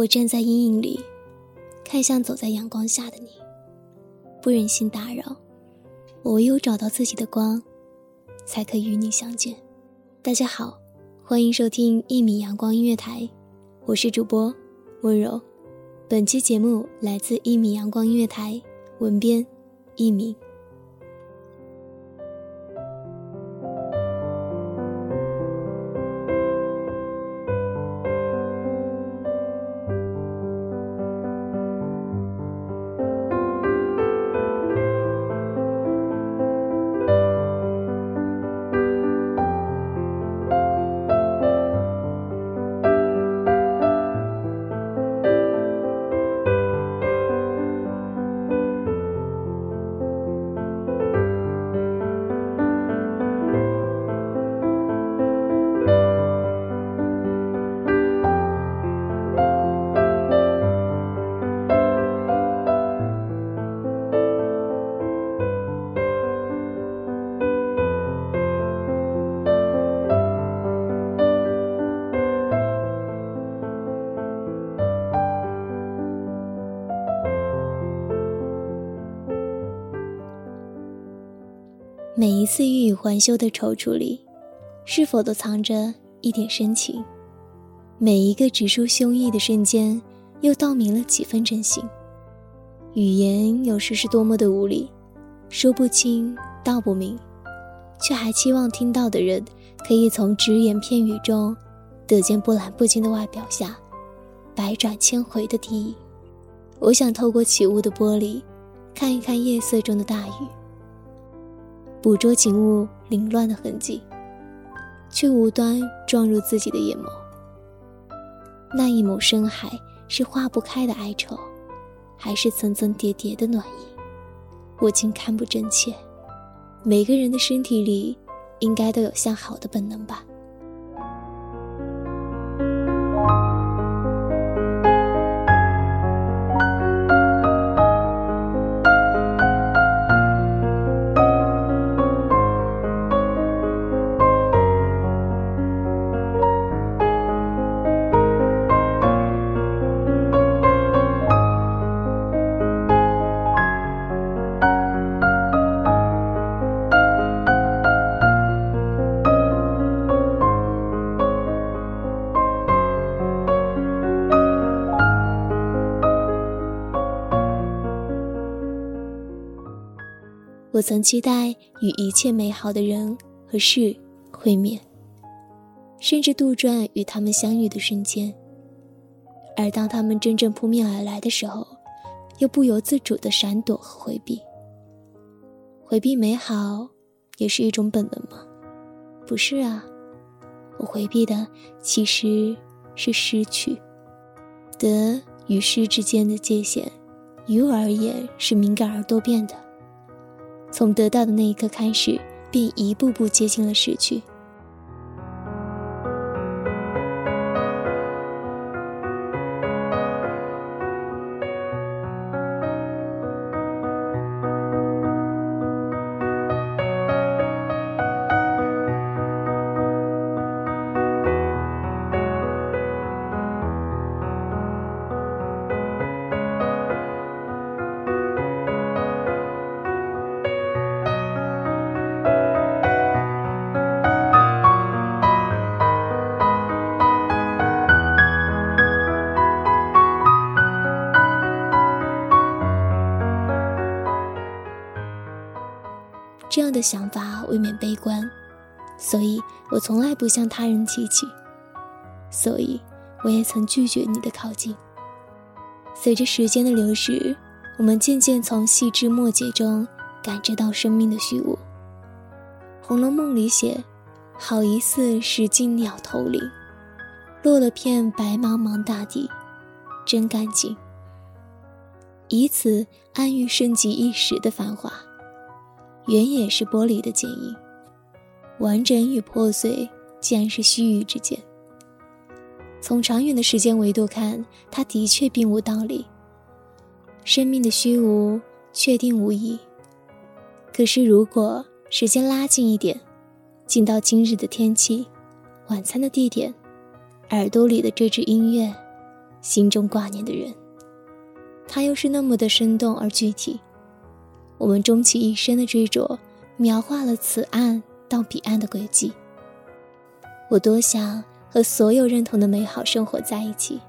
我站在阴影里，看向走在阳光下的你，不忍心打扰。我唯有找到自己的光，才可以与你相见。大家好，欢迎收听一米阳光音乐台，我是主播温柔。本期节目来自一米阳光音乐台，文编一米。每一次欲语还休的踌躇里，是否都藏着一点深情？每一个直抒胸臆的瞬间，又道明了几分真心？语言有时是多么的无力，说不清道不明，却还期望听到的人可以从只言片语中，得见波澜不惊的外表下，百转千回的低吟。我想透过起雾的玻璃，看一看夜色中的大雨。捕捉景物凌乱的痕迹，却无端撞入自己的眼眸。那一抹深海是化不开的哀愁，还是层层叠叠的暖意？我竟看不真切。每个人的身体里，应该都有向好的本能吧。我曾期待与一切美好的人和事会面，甚至杜撰与他们相遇的瞬间。而当他们真正扑面而来的时候，又不由自主的闪躲和回避。回避美好，也是一种本能吗？不是啊，我回避的其实是失去。得与失之间的界限，于我而言是敏感而多变的。从得到的那一刻开始，便一步步接近了失去。的想法未免悲观，所以我从来不向他人提起。所以，我也曾拒绝你的靠近。随着时间的流逝，我们渐渐从细枝末节中感知到生命的虚无。《红楼梦》里写：“好一似石径鸟头林，落了片白茫茫大地，真干净。”以此安于盛极一时的繁华。原也是玻璃的剪影，完整与破碎，竟然是须臾之间。从长远的时间维度看，它的确并无道理。生命的虚无，确定无疑。可是，如果时间拉近一点，近到今日的天气、晚餐的地点、耳朵里的这支音乐、心中挂念的人，它又是那么的生动而具体。我们终其一生的追逐，描画了此岸到彼岸的轨迹。我多想和所有认同的美好生活在一起，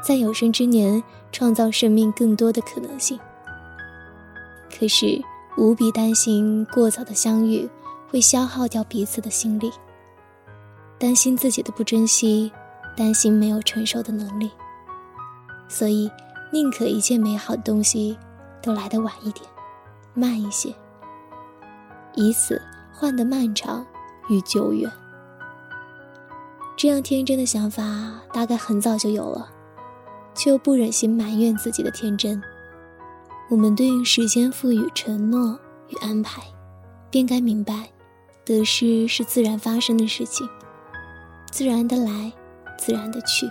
在有生之年创造生命更多的可能性。可是，无比担心过早的相遇会消耗掉彼此的心力，担心自己的不珍惜，担心没有承受的能力，所以宁可一切美好的东西都来得晚一点。慢一些，以此换得漫长与久远。这样天真的想法，大概很早就有了，却又不忍心埋怨自己的天真。我们对应时间赋予承诺与安排，便该明白，得失是自然发生的事情，自然的来，自然的去。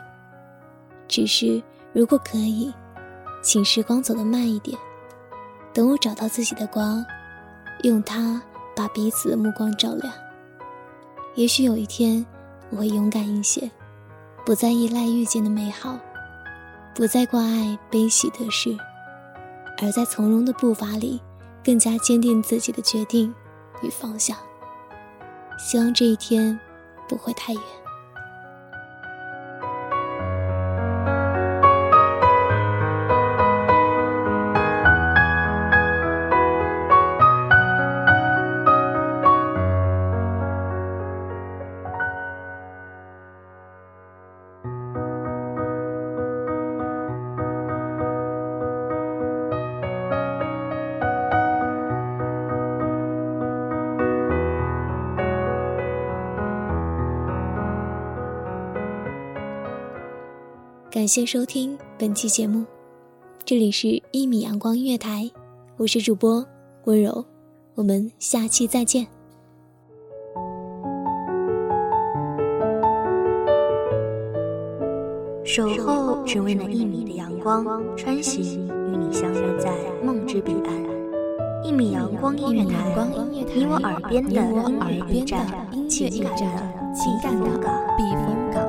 只是如果可以，请时光走得慢一点。等我找到自己的光，用它把彼此的目光照亮。也许有一天，我会勇敢一些，不再依赖遇见的美好，不再挂碍悲喜得失，而在从容的步伐里，更加坚定自己的决定与方向。希望这一天不会太远。感谢收听本期节目，这里是《一米阳光音乐台》，我是主播温柔，我们下期再见。守候只为那一米的阳光，穿行与你相约在梦之彼岸。一米阳光音乐台，你我耳边的音乐驿站，情感的情感的避风港。